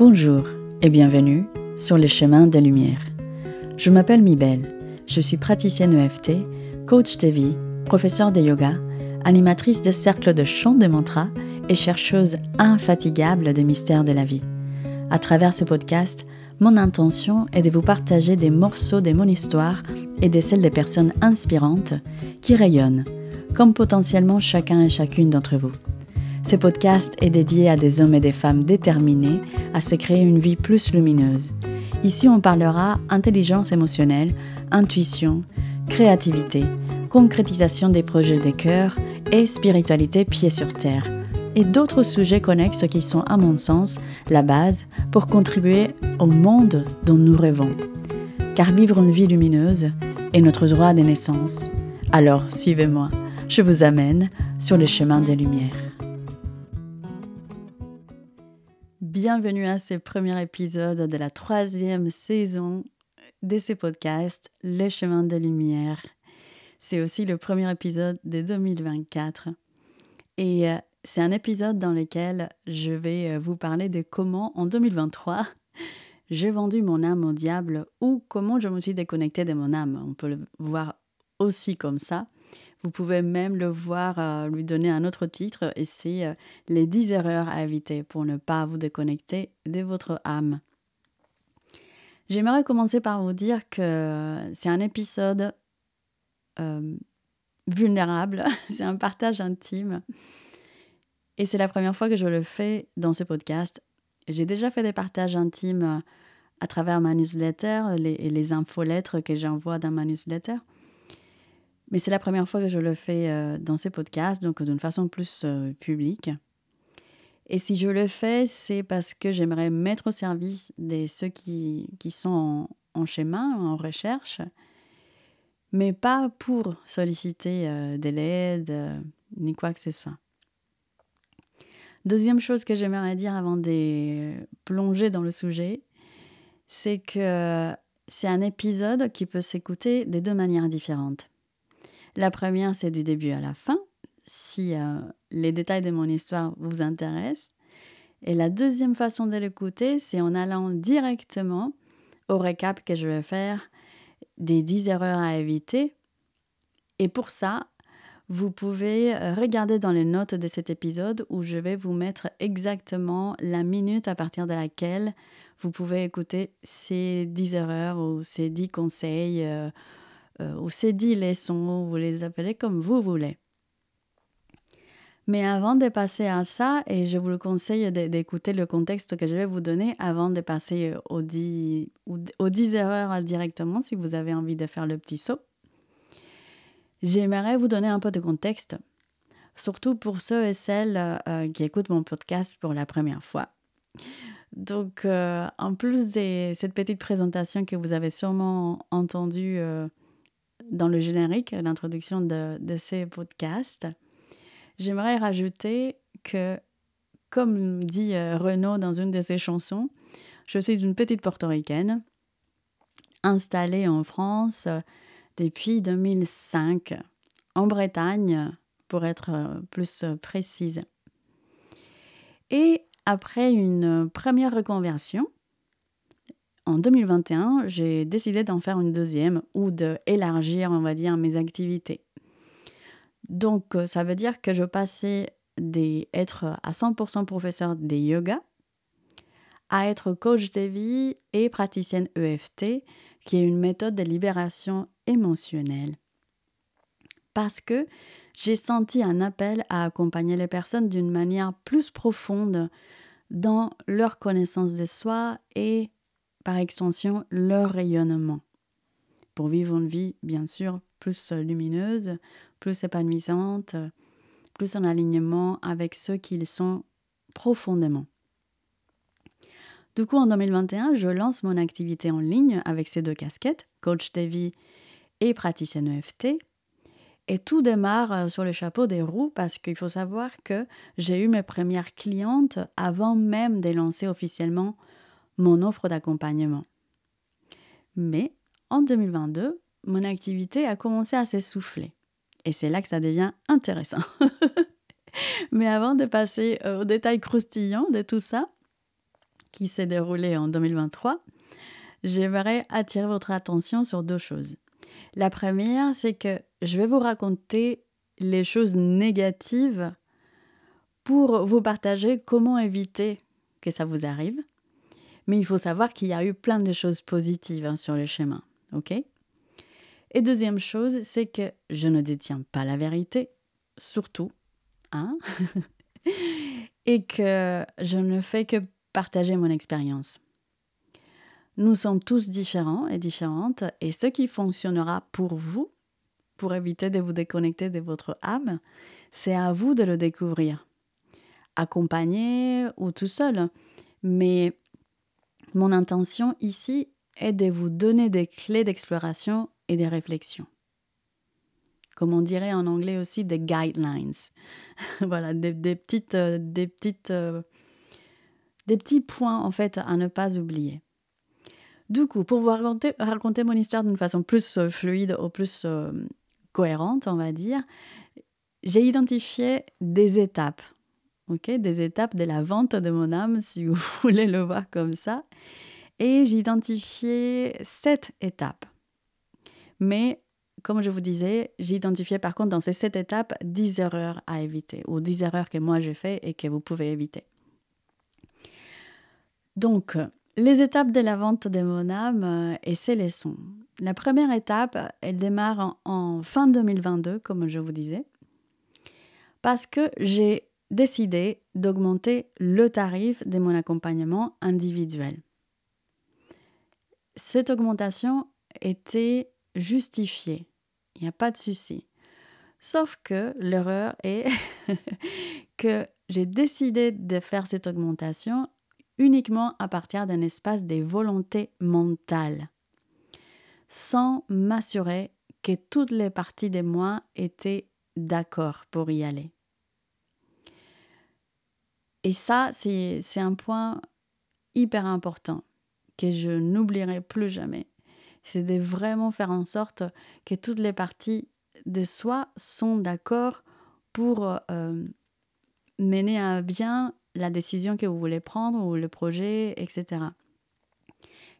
Bonjour et bienvenue sur les chemins des lumières. Je m'appelle Mibel, je suis praticienne EFT, coach de vie, professeure de yoga, animatrice de cercles de chant de mantras et chercheuse infatigable des mystères de la vie. À travers ce podcast, mon intention est de vous partager des morceaux de mon histoire et de celles des personnes inspirantes qui rayonnent, comme potentiellement chacun et chacune d'entre vous. Ce podcast est dédié à des hommes et des femmes déterminés à se créer une vie plus lumineuse. Ici, on parlera intelligence émotionnelle, intuition, créativité, concrétisation des projets des cœurs et spiritualité pied sur terre, et d'autres sujets connexes qui sont, à mon sens, la base pour contribuer au monde dont nous rêvons. Car vivre une vie lumineuse est notre droit de naissance. Alors, suivez-moi, je vous amène sur le chemin des Lumières. Bienvenue à ce premier épisode de la troisième saison de ce podcast, Le chemin des Lumières. C'est aussi le premier épisode de 2024. Et euh, c'est un épisode dans lequel je vais euh, vous parler de comment, en 2023, j'ai vendu mon âme au diable ou comment je me suis déconnectée de mon âme. On peut le voir aussi comme ça. Vous pouvez même le voir, euh, lui donner un autre titre, et c'est euh, les 10 erreurs à éviter pour ne pas vous déconnecter de votre âme. J'aimerais commencer par vous dire que c'est un épisode euh, vulnérable, c'est un partage intime, et c'est la première fois que je le fais dans ce podcast. J'ai déjà fait des partages intimes à travers ma newsletter les, et les infolettres que j'envoie dans ma newsletter. Mais c'est la première fois que je le fais euh, dans ces podcasts, donc d'une façon plus euh, publique. Et si je le fais, c'est parce que j'aimerais mettre au service de ceux qui, qui sont en, chemin, en recherche, mais pas pour solliciter euh, de l'aide ni quoi que ce soit. Deuxième chose que j'aimerais dire avant de plonger dans le sujet, c'est que c'est un épisode qui peut s'écouter de deux manières différentes. La première, c'est du début à la fin, si euh, les détails de mon histoire vous intéressent. Et la deuxième façon de l'écouter, c'est en allant directement au récap que je vais faire des 10 erreurs à éviter. Et pour ça, vous pouvez regarder dans les notes de cet épisode où je vais vous mettre exactement la minute à partir de laquelle vous pouvez écouter ces 10 erreurs ou ces 10 conseils euh, euh, ou ces dix leçons, vous les appelez comme vous voulez. Mais avant de passer à ça, et je vous le conseille d'écouter le contexte que je vais vous donner avant de passer aux 10, aux 10 erreurs directement, si vous avez envie de faire le petit saut, j'aimerais vous donner un peu de contexte, surtout pour ceux et celles euh, qui écoutent mon podcast pour la première fois. Donc, euh, en plus de cette petite présentation que vous avez sûrement entendue dans le générique, l'introduction de, ces podcasts, j'aimerais rajouter que, comme dit euh, Renaud dans une de ses chansons, je suis une petite portoricaine installée en France depuis 2005, en Bretagne, pour être euh, plus précise. Et après une première reconversion, en 2021, j'ai décidé d'en faire une deuxième ou d'élargir, on va dire, mes activités. Donc, euh, ça veut dire que je passais d'être à 100% professeur de yoga à être coach de vie et praticienne EFT, qui est une méthode de libération émotionnelle. Parce que j'ai senti un appel à accompagner les personnes d'une manière plus profonde dans leur connaissance de soi et par extension leur rayonnement. Pour vivre une vie, bien sûr, plus lumineuse, plus épanouissante, plus en alignement avec ceux qu'ils sont profondément. Du coup, en 2021, je lance mon activité en ligne avec ces deux casquettes, coach de vie et praticienne EFT. Et tout démarre euh, sur le chapeau des roues parce qu'il faut savoir que j'ai eu mes premières clientes avant même de lancer officiellement mon offre d'accompagnement. Mais en 2022, mon activité a commencé à s'essouffler. Et c'est là que ça devient intéressant. Mais avant de passer euh, aux détails croustillants de tout ça, qui s'est déroulé en 2023, j'aimerais attirer votre attention sur deux choses. La première, c'est que je vais vous raconter les choses négatives pour vous partager comment éviter que ça vous arrive. Mais il faut savoir qu'il y a eu plein de choses positives hein, sur le chemin. OK? Et deuxième chose, c'est que je ne détiens pas la vérité, surtout. Hein? Et que je ne fais que partager mon expérience. Nous sommes tous différents et différentes, et ce qui fonctionnera pour vous, pour éviter de vous déconnecter de votre âme, c'est à vous de le découvrir, accompagné ou tout seul. Mais mon intention ici est de vous donner des clés d'exploration et des réflexions. Comme on dirait en anglais aussi, des guidelines. voilà, des, petites, euh, des, petites, euh, des petits points en fait à ne pas oublier. Du coup, pour vous raconter, raconter mon histoire d'une façon plus euh, fluide ou plus cohérente, on va dire, j'ai identifié des étapes des étapes de la vente de mon âme, si vous voulez le voir comme ça. Et j'ai identifié sept étapes. Mais, comme je vous disais, j'ai identifié par contre dans ces sept étapes 10 erreurs à éviter, ou 10 erreurs que moi j'ai fait et que vous pouvez éviter. Donc, les étapes de la vente de mon âme et ses leçons. La première étape, elle démarre en fin 2022, comme je vous disais, parce que j'ai décidé d'augmenter le tarif de mon accompagnement individuel. Cette augmentation était justifiée, il n'y a pas de souci. Sauf que l'erreur est que j'ai décidé de faire cette augmentation uniquement à partir d'un espace des volontés mentales, sans m'assurer que toutes les parties de moi étaient d'accord pour y aller. Et ça, c'est un point hyper important que je n'oublierai plus jamais. C'est de vraiment faire en sorte que toutes les parties de soi sont d'accord pour euh, mener à bien la décision que vous voulez prendre ou le projet, etc.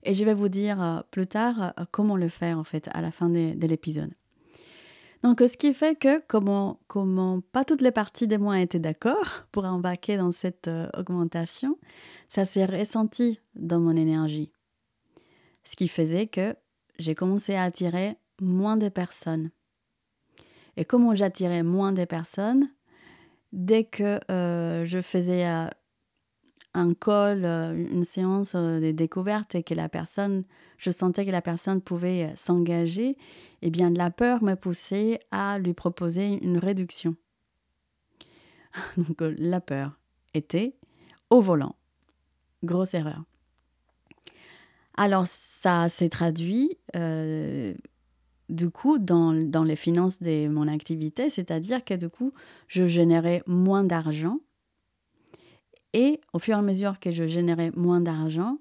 Et je vais vous dire euh, plus tard euh, comment le faire en fait à la fin de l'épisode. Donc, ce qui fait que, comment, comment pas toutes les parties de moi étaient d'accord pour embarquer dans cette euh, augmentation, ça s'est ressenti dans mon énergie. Ce qui faisait que j'ai commencé à attirer moins de personnes. Et comment j'attirais moins de personnes? Dès que euh, je faisais euh, un call, une séance de découverte et que la personne, je sentais que la personne pouvait s'engager, eh bien la peur me poussait à lui proposer une réduction. Donc la peur était au volant. Grosse erreur. Alors ça s'est traduit euh, du coup dans, dans, les finances de mon activité, c'est-à-dire que du coup je générais moins d'argent et au fur et à mesure que je générais moins d'argent,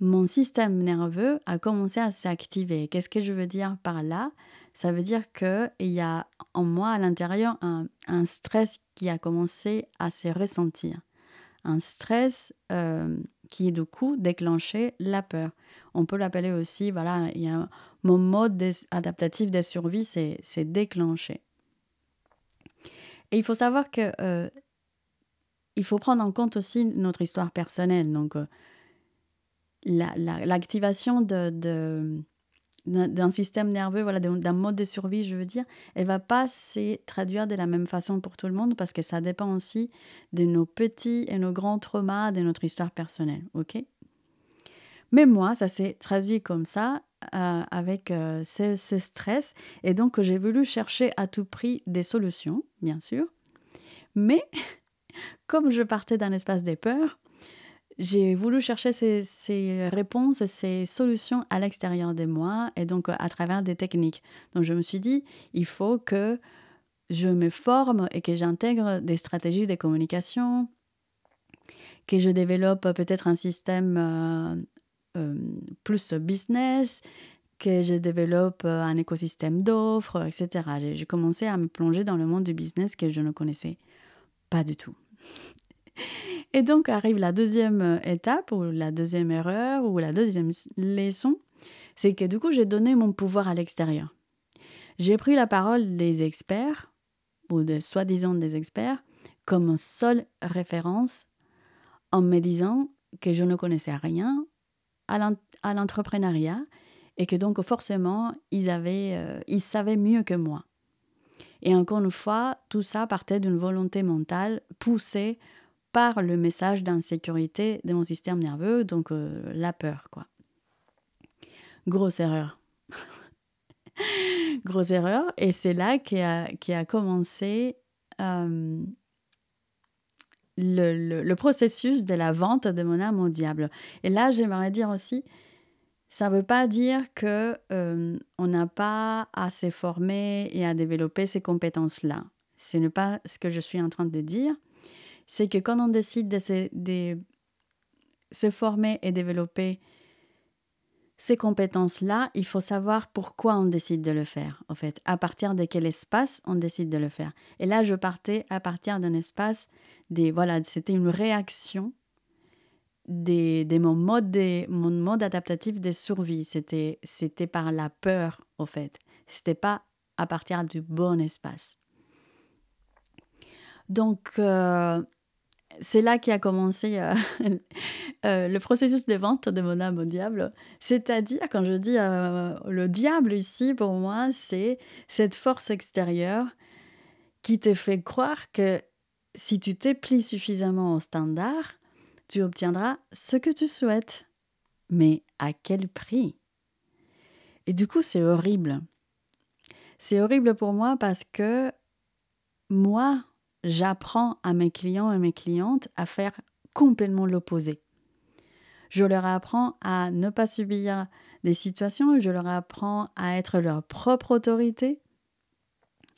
mon système nerveux a commencé à s'activer. Qu'est-ce que je veux dire par là? Ça veut dire qu'il y a en moi à l'intérieur un, stress qui a commencé à se ressentir. Un stress euh, qui du coup déclenché la peur. On peut l'appeler aussi, voilà, mon mode adaptatif de survie s'est déclenché. Et il faut savoir que euh, il faut prendre en compte aussi notre histoire personnelle. Donc, euh, l'activation d'un système nerveux, voilà, d'un mode de survie, je veux dire, elle va pas se traduire de la même façon pour tout le monde parce que ça dépend aussi de nos petits et nos grands traumas, de notre histoire personnelle, ok? Mais moi, ça s'est traduit comme ça, euh, avec euh, ce, stress, et donc j'ai voulu chercher à tout prix des solutions, bien sûr, mais comme je partais d'un espace des peurs, j'ai voulu chercher ces, réponses, ces solutions à l'extérieur de moi et donc à travers des techniques. Donc je me suis dit, il faut que je me forme et que j'intègre des stratégies de communication, que je développe peut-être un système euh, euh, plus business, que je développe un écosystème d'offres, etc. J'ai commencé à me plonger dans le monde du business que je ne connaissais pas du tout. Et donc arrive la deuxième étape, ou la deuxième erreur, ou la deuxième leçon, c'est que du coup, j'ai donné mon pouvoir à l'extérieur. J'ai pris la parole des experts, ou de soi-disant des experts, comme seule référence en me disant que je ne connaissais rien à l'entrepreneuriat et que donc forcément, ils, avaient, euh, ils savaient mieux que moi. Et encore une fois, tout ça partait d'une volonté mentale poussée par le message d'insécurité de mon système nerveux, donc euh, la peur, quoi. Grosse erreur. Grosse erreur. Et c'est là qu'a qui commencé euh, le, le, processus de la vente de mon âme au diable. Et là, j'aimerais dire aussi, ça ne veut pas dire que euh, on n'a pas à se former et à développer ces compétences-là. Ce n'est pas ce que je suis en train de dire. C'est que quand on décide de se, former et développer ces compétences-là, il faut savoir pourquoi on décide de le faire, en fait, à partir de quel espace on décide de le faire. Et là, je partais à partir d'un espace des, voilà, c'était une réaction des, des, mon, mode mon mode adaptatif de survie. C'était, c'était par la peur, au fait. C'était pas à partir du bon espace. Donc, euh, c'est là qui a commencé euh, euh, le processus de vente de mon âme au diable. C'est-à-dire, quand je dis le diable ici, pour moi, c'est cette force extérieure qui te fait croire que si tu t'es suffisamment au standard, tu obtiendras ce que tu souhaites. Mais à quel prix? Et du coup, c'est horrible. C'est horrible pour moi parce que moi, j'apprends à mes clients et mes clientes à faire complètement l'opposé. Je leur apprends à ne pas subir des situations, je leur apprends à être leur propre autorité,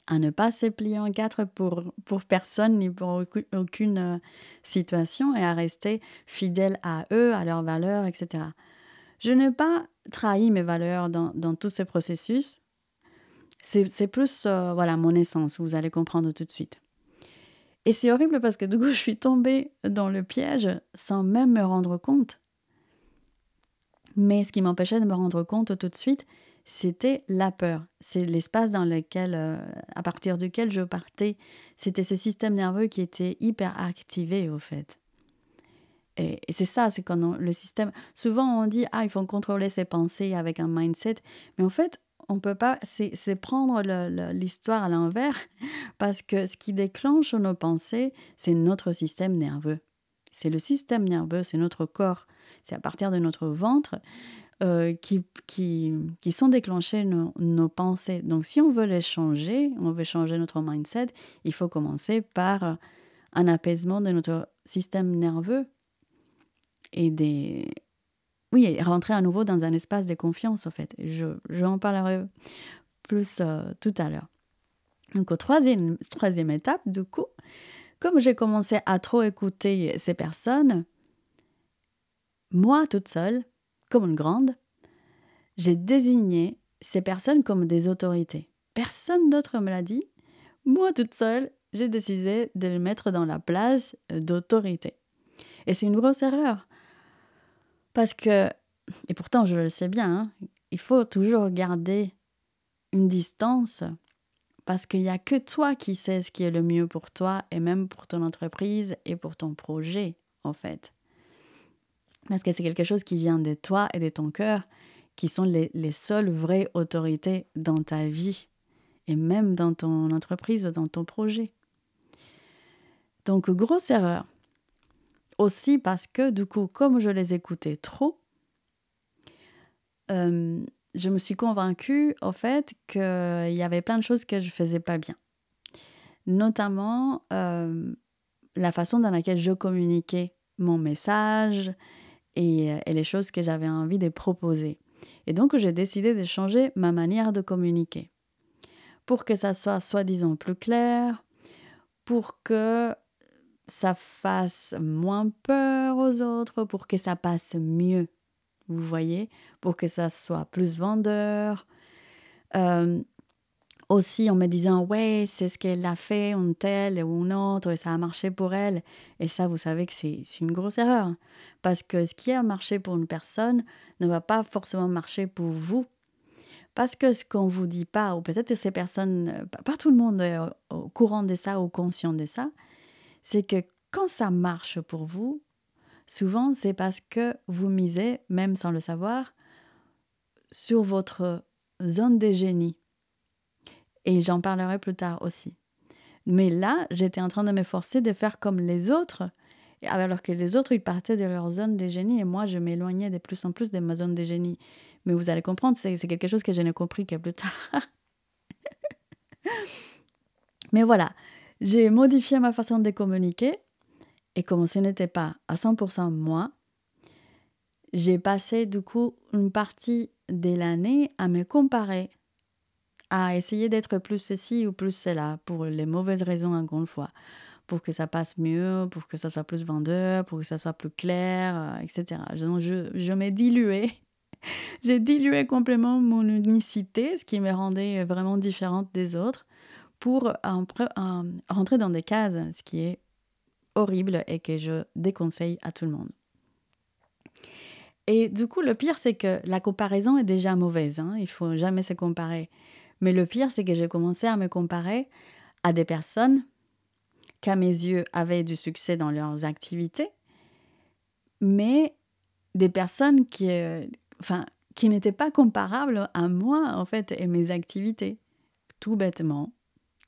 à ne pas se plier en quatre pour, pour personne ni pour aucune euh, situation et à rester fidèle à eux, à leurs valeurs, etc. Je n'ai pas trahi mes valeurs dans, dans tout ce processus. C'est plus euh, voilà mon essence, vous allez comprendre tout de suite. Et c'est horrible parce que du coup, je suis tombée dans le piège sans même me rendre compte. Mais ce qui m'empêchait de me rendre compte tout de suite, c'était la peur. C'est l'espace dans lequel, euh, à partir duquel je partais. C'était ce système nerveux qui était hyper activé, au fait. Et, c'est ça, c'est quand le système. Souvent, on dit ah, il faut contrôler ses pensées avec un mindset, mais en fait, on peut pas. C'est prendre l'histoire à l'envers, parce que ce qui déclenche nos pensées, c'est notre système nerveux. C'est le système nerveux, c'est notre corps. C'est à partir de notre ventre euh, qui, qui, qui, sont déclenchées nos, nos, pensées. Donc si on veut les changer, on veut changer notre mindset, il faut commencer par un apaisement de notre système nerveux et des... Oui, rentrer à nouveau dans un espace de confiance, en fait. Je, je en parlerai plus euh, tout à l'heure. Donc, au troisième, troisième étape, du coup, comme j'ai commencé à trop écouter ces personnes, moi toute seule, comme une grande, j'ai désigné ces personnes comme des autorités. Personne d'autre me l'a dit. Moi toute seule, j'ai décidé de les mettre dans la place d'autorité. Et c'est une grosse erreur. Parce que, et pourtant je le sais bien, hein, il faut toujours garder une distance parce qu'il n'y a que toi qui sais ce qui est le mieux pour toi et même pour ton entreprise et pour ton projet, en fait. Parce que c'est quelque chose qui vient de toi et de ton cœur, qui sont les, les seules vraies autorités dans ta vie et même dans ton entreprise, dans ton projet? Donc, grosse erreur. Aussi parce que, du coup, comme je les écoutais trop, euh, je me suis convaincue, au fait, qu'il y avait plein de choses que je faisais pas bien. Notamment euh, la façon dans laquelle je communiquais mon message, euh, et, les choses que j'avais envie de proposer. Et donc, j'ai décidé de changer ma manière de communiquer pour que ça soit soi-disant plus clair, pour que ça fasse moins peur aux autres, pour que ça passe mieux, vous voyez, pour que ça soit plus vendeur. Euh, aussi en me disant ouais c'est ce qu'elle a fait une telle ou une autre et ça a marché pour elle et ça vous savez que c'est une grosse erreur parce que ce qui a marché pour une personne ne va pas forcément marcher pour vous. Parce que ce qu'on vous dit pas ou peut-être ces personnes pas tout le monde est au courant de ça ou conscient de ça c'est que quand ça marche pour vous souvent c'est parce que vous misez même sans le savoir sur votre zone de génie et j'en parlerai plus tard aussi. Mais là, j'étais en train de me forcer de faire comme les autres, alors que les autres, ils partaient de leur zone de génie et moi, je m'éloignais de plus en plus de ma zone de génie. Mais vous allez comprendre, c'est quelque chose que je n'ai compris que plus tard. Mais voilà, j'ai modifié ma façon de communiquer et comme ce n'était pas à 100% moi, j'ai passé du coup une partie de l'année à me comparer à essayer d'être plus ceci ou plus cela pour les mauvaises raisons encore une fois pour que ça passe mieux, pour que ça soit plus vendeur, pour que ça soit plus clair, euh, etc. Donc je, je m'ai dilué. J'ai dilué complètement mon unicité, ce qui me rendait vraiment différente des autres, pour rentrer dans des cases, ce qui est horrible et que je déconseille à tout le monde. Et du coup, le pire, c'est que la comparaison est déjà mauvaise. Hein. Il faut jamais se comparer. Mais le pire, c'est que j'ai commencé à me comparer à des personnes qui, à mes yeux, avaient du succès dans leurs activités, mais des personnes qui, euh, enfin, qui n'étaient pas comparables à moi, en fait, et mes activités. Tout bêtement,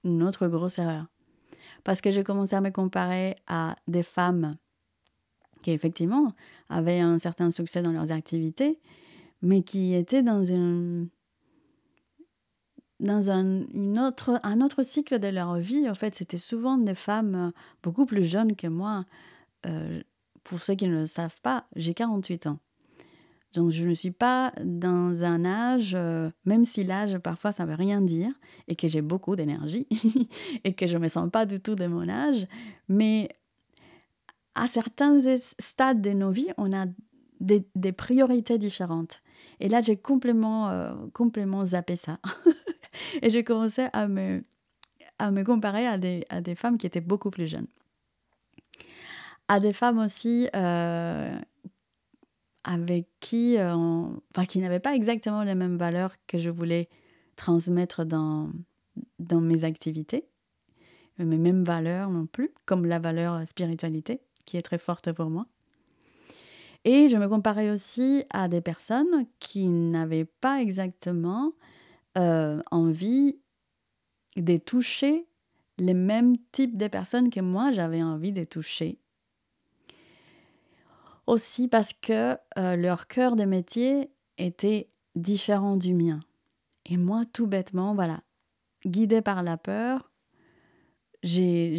une autre grosse erreur. Parce que j'ai commencé à me comparer à des femmes qui, effectivement, avaient un certain succès dans leurs activités, mais qui étaient dans une dans un, autre, un autre cycle de leur vie. En fait, c'était souvent des femmes euh, beaucoup plus jeunes que moi. Euh, pour ceux qui ne le savent pas, j'ai 48 ans. Donc je ne suis pas dans un âge, euh, même si l'âge parfois ça veut rien dire, et que j'ai beaucoup d'énergie, et que je ne me sens pas du tout de mon âge, mais à certains stades de nos vies, on a des, des priorités différentes. Et là, j'ai complètement, complètement zappé ça. et j'ai commencé à me, à me comparer à des, à des femmes qui étaient beaucoup plus jeunes. À des femmes aussi euh, avec qui, euh, enfin, qui n'avaient pas exactement les mêmes valeurs que je voulais transmettre dans, dans mes activités, mes mêmes valeurs non plus, comme la valeur spiritualité, qui est très forte pour moi. Et je me comparais aussi à des personnes qui n'avaient pas exactement euh, envie de toucher les mêmes types de personnes que moi j'avais envie de toucher. Aussi parce que euh, leur cœur de métier était différent du mien. Et moi, tout bêtement, voilà, guidée par la peur, j'ai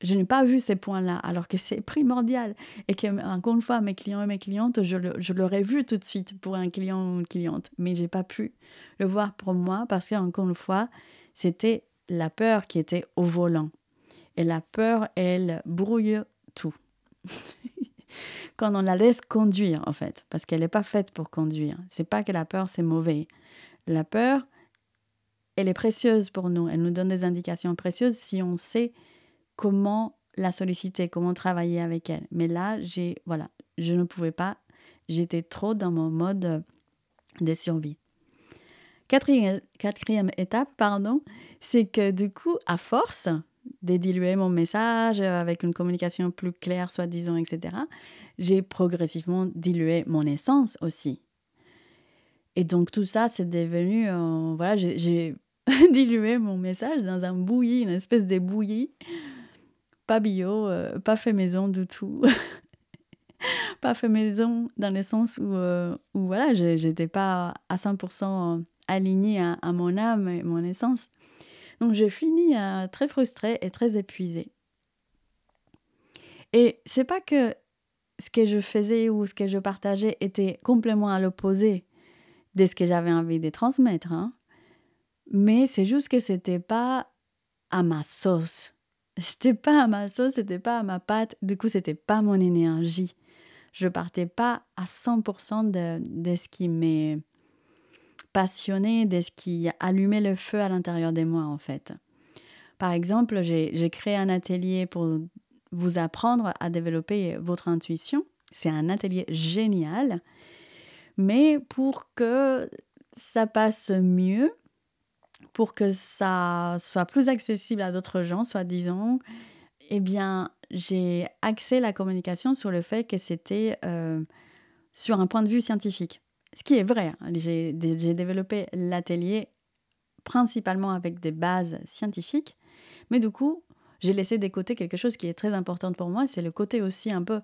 je n'ai pas vu ces points-là, alors que c'est primordial. Et que, encore une fois, mes clients et mes clientes, je, l'aurais vu tout de suite pour un client ou une cliente, mais j'ai pas pu le voir pour moi parce qu'encore une fois, c'était la peur qui était au volant. Et la peur, elle brouille tout. Quand on la laisse conduire, en fait, parce qu'elle n'est pas faite pour conduire. C'est pas que la peur, c'est mauvais. La peur, elle est précieuse pour nous. Elle nous donne des indications précieuses si on sait comment la solliciter, comment travailler avec elle. Mais là, j'ai voilà, je ne pouvais pas, j'étais trop dans mon mode de survie. Quatrième, étape, pardon, c'est que du coup, à force de diluer mon message avec une communication plus claire, soi-disant, etc., j'ai progressivement dilué mon essence aussi. Et donc tout ça, c'est devenu, euh, voilà, j'ai dilué mon message dans un bouilli, une espèce de bouilli pas bio, euh, pas fait maison du tout. pas fait maison dans le sens où, euh, où voilà, j'étais pas à 100% alignée à, mon âme et mon essence. Donc j'ai fini euh, très frustrée et très épuisée. Et c'est pas que ce que je faisais ou ce que je partageais était complètement à l'opposé de ce que j'avais envie de transmettre, hein. mais c'est juste que c'était pas à ma sauce c'était pas à ma sauce, c'était pas à ma pâte, du coup, c'était pas mon énergie. Je partais pas à 100% de, de ce qui me passionnée de ce qui allumait le feu à l'intérieur de moi, en fait. Par exemple, j'ai créé un atelier pour vous apprendre à développer votre intuition. C'est un atelier génial. Mais pour que ça passe mieux, pour que ça soit plus accessible à d'autres gens, soi-disant, eh bien, j'ai axé la communication sur le fait que c'était euh, sur un point de vue scientifique. Ce qui est vrai. Hein. J'ai développé l'atelier principalement avec des bases scientifiques, mais du coup, j'ai laissé de côté quelque chose qui est très important pour moi, c'est le côté aussi un peu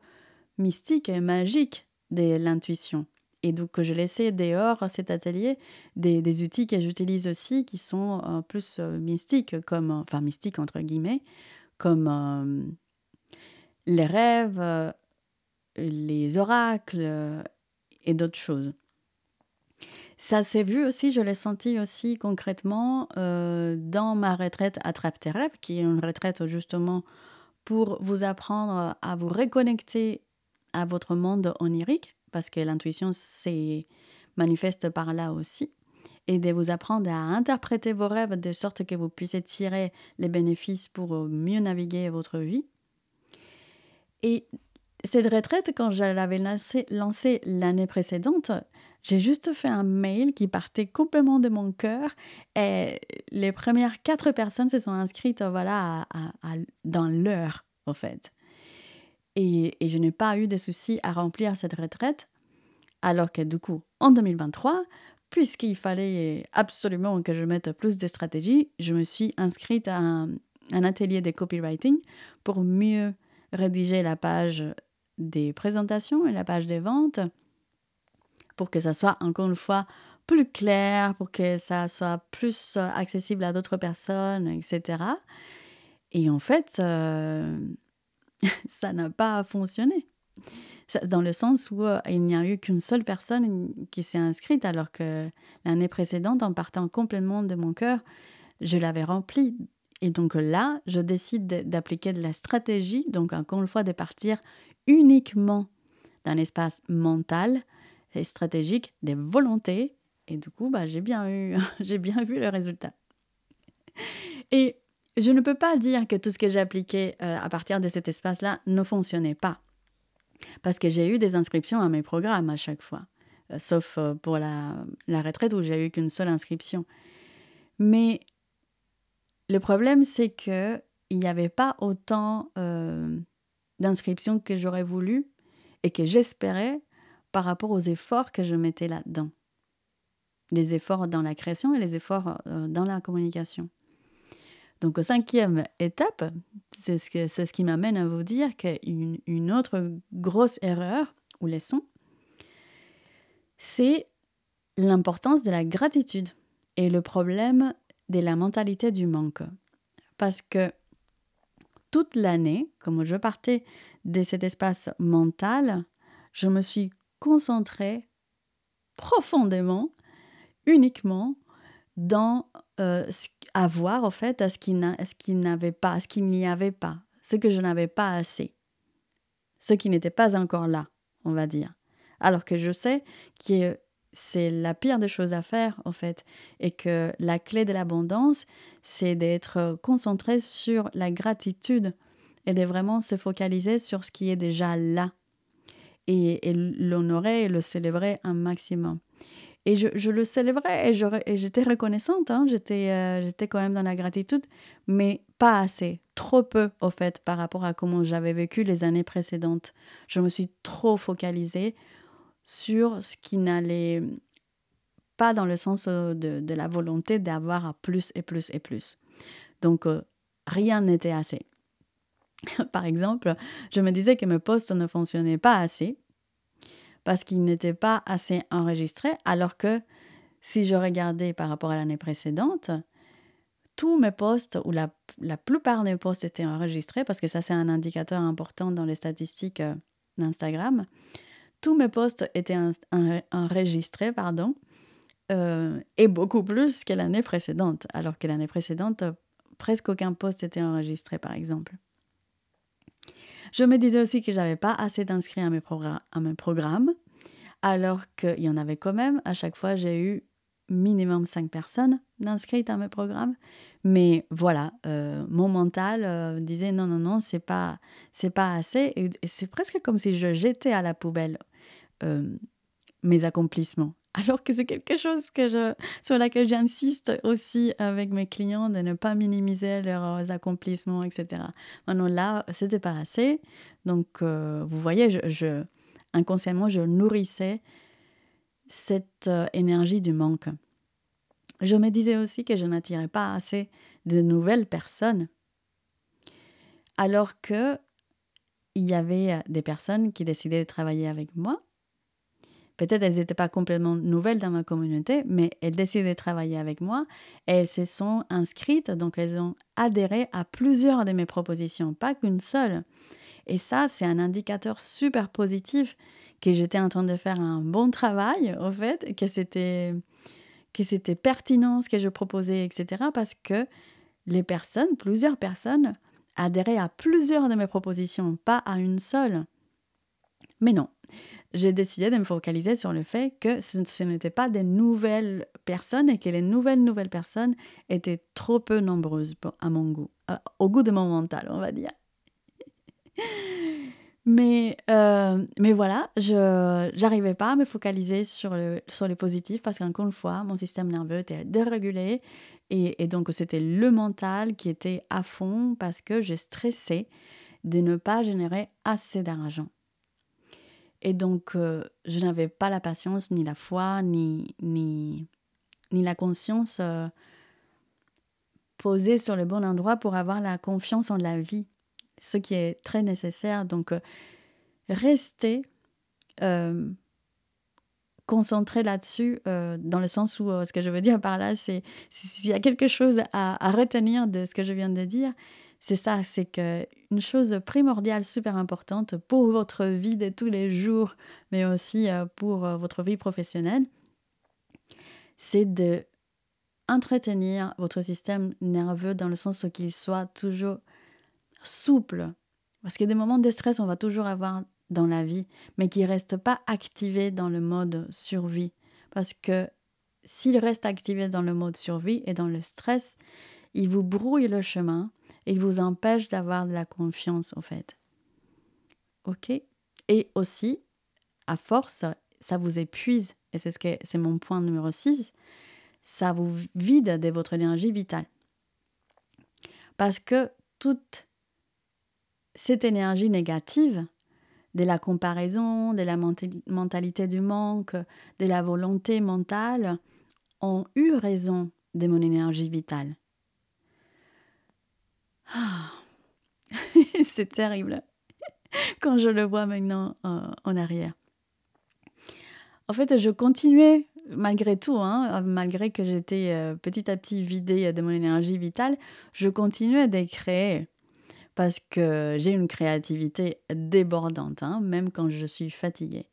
mystique et magique de l'intuition. Et donc, je laissais dehors cet atelier des, outils que j'utilise aussi qui sont euh, plus euh, mystiques, comme, enfin mystiques entre guillemets, comme euh, les rêves, les oracles et d'autres choses. Ça s'est vu aussi, je l'ai senti aussi concrètement dans ma retraite Attrape tes qui est une retraite justement pour vous apprendre à vous reconnecter à votre monde onirique parce que l'intuition se manifeste par là aussi, et de vous apprendre à interpréter vos rêves de sorte que vous puissiez tirer les bénéfices pour mieux naviguer votre vie. Et cette retraite, quand je l'avais lancée l'année précédente, j'ai juste fait un mail qui partait complètement de mon cœur et les premières quatre personnes se sont inscrites voilà, dans l'heure, en fait. Et, je n'ai pas eu de soucis à remplir cette retraite. Alors que du coup, en 2023, puisqu'il fallait absolument que je mette plus de stratégies, je me suis inscrite à un, atelier de copywriting pour mieux rédiger la page des présentations et la page des ventes, pour que ça soit encore une fois plus clair, pour que ça soit plus accessible à d'autres personnes, etc. Et en fait, euh, ça n'a pas fonctionné. Dans le sens où euh, il n'y a eu qu'une seule personne qui s'est inscrite, alors que l'année précédente, en partant complètement de mon cœur, je l'avais rempli. Et donc là, je décide d'appliquer de la stratégie, donc encore une fois, de partir uniquement d'un espace mental et stratégique, des volontés. Et du coup, bah, j'ai bien, eu, j'ai bien vu le résultat. Et je ne peux pas dire que tout ce que j'ai appliqué euh, à partir de cet espace-là ne fonctionnait pas. Parce que j'ai eu des inscriptions à mes programmes à chaque fois. Euh, sauf euh, pour la, la, retraite où j'ai eu qu'une seule inscription. Mais le problème, c'est que il n'y avait pas autant d'inscriptions que j'aurais voulu et que j'espérais par rapport aux efforts que je mettais là-dedans. Les efforts dans la création et les efforts dans la communication. Donc, cinquième étape, c'est ce, qui m'amène à vous dire qu'une une autre grosse erreur ou leçon, c'est l'importance de la gratitude et le problème de la mentalité du manque. Parce que toute l'année, comme je partais de cet espace mental, je me suis concentrée profondément, uniquement dans euh, avoir, en fait, à ce qu'il n'avait pas, ce qu'il n'y avait pas, ce que je n'avais pas assez, ce qui n'était pas encore là, on va dire. Alors que je sais que c'est la pire des choses à faire, en fait, et que la clé de l'abondance, c'est d'être concentré sur la gratitude et de vraiment se focaliser sur ce qui est déjà là et, et l'honorer et le célébrer un maximum. Et je, le célébrais et j'étais reconnaissante, hein. euh, j'étais quand même dans la gratitude, mais pas assez, trop peu au fait par rapport à comment j'avais vécu les années précédentes. Je me suis trop focalisée sur ce qui n'allait pas dans le sens euh, de, la volonté d'avoir plus et plus et plus. Donc, euh, rien n'était assez. Par exemple, je me disais que mes postes ne fonctionnaient pas assez parce qu'il n'était pas assez enregistré, alors que si je regardais par rapport à l'année précédente, tous mes posts, ou la, plupart des posts étaient enregistrés, parce que ça c'est un indicateur important dans les statistiques euh, d'Instagram, tous mes posts étaient enregistrés, pardon, euh, et beaucoup plus que l'année précédente, alors que l'année précédente, presque aucun post était enregistré, par exemple. Je me disais aussi que j'avais pas assez d'inscrits à mes, programmes, alors qu'il y en avait quand même. À chaque fois, j'ai eu minimum 5 personnes inscrites à mes programmes. Mais voilà, euh, mon mental euh, disait non, non, non, c'est pas, c'est pas assez. Et, c'est presque comme si je jetais à la poubelle euh, mes accomplissements. Alors que c'est quelque chose que je, sur laquelle j'insiste aussi avec mes clients de ne pas minimiser leurs accomplissements, etc. Maintenant là, c'était pas assez. Donc, vous voyez, je, inconsciemment, je nourrissais cette énergie du manque. Je me disais aussi que je n'attirais pas assez de nouvelles personnes, alors que il y avait des personnes qui décidaient de travailler avec moi. Peut-être elles n'étaient pas complètement nouvelles dans ma communauté, mais elles décidaient de travailler avec moi et elles se sont inscrites, donc elles ont adhéré à plusieurs de mes propositions, pas qu'une seule. Et ça, c'est un indicateur super positif que j'étais en train de faire un bon travail, au fait, que c'était que c'était pertinent ce que je proposais, etc. Parce que les personnes, plusieurs personnes, adhéraient à plusieurs de mes propositions, pas à une seule. Mais non, j'ai décidé de me focaliser sur le fait que ce, n'étaient pas des nouvelles personnes et que les nouvelles nouvelles personnes étaient trop peu nombreuses à mon goût, au goût de mon mental, on va dire. Mais, euh, mais voilà, je n'arrivais pas à me focaliser sur le, sur le positif parce qu'encore une fois, mon système nerveux était dérégulé et, et donc c'était le mental qui était à fond parce que j'ai stressé de ne pas générer assez d'argent. Et donc, euh, je n'avais pas la patience, ni la foi, ni, ni, ni la conscience euh, posée sur le bon endroit pour avoir la confiance en la vie ce qui est très nécessaire. Donc, euh, rester concentré là-dessus, dans le sens où ce que je veux dire par là, c'est s'il y a quelque chose à, retenir de ce que je viens de dire, c'est ça, c'est qu'une chose primordiale, super importante pour votre vie de tous les jours, mais aussi pour votre vie professionnelle, c'est de entretenir votre système nerveux dans le sens qu'il soit toujours souple. Parce a des moments de stress, on va toujours avoir dans la vie, mais qui ne restent pas activés dans le mode survie. Parce que s'il reste activé dans le mode survie et dans le stress, il vous brouille le chemin, il vous empêche d'avoir de la confiance, en fait. OK? Et aussi, à force, ça vous épuise, et c'est ce que c'est mon point numéro 6, ça vous vide de votre énergie vitale. Parce que toute cette énergie négative de la comparaison, de la mentalité du manque, de la volonté mentale, ont eu raison de mon énergie vitale. Ah. C'est terrible quand je le vois maintenant euh, en arrière. En fait, je continuais malgré tout, hein, malgré que j'étais euh, petit à petit vidée de mon énergie vitale, je continuais de créer parce que j'ai une créativité débordante, hein, même quand je suis fatiguée.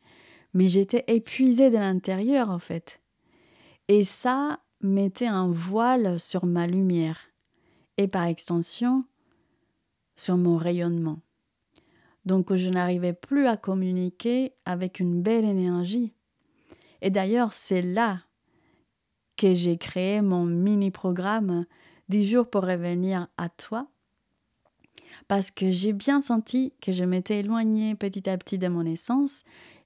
Mais j'étais épuisée de l'intérieur, en fait. Et ça mettait un voile sur ma lumière et par extension sur mon rayonnement. Donc je n'arrivais plus à communiquer avec une belle énergie. Et d'ailleurs, c'est là que j'ai créé mon mini-programme 10 jours pour revenir à toi parce que j'ai bien senti que je m'étais éloignée petit à petit de mon essence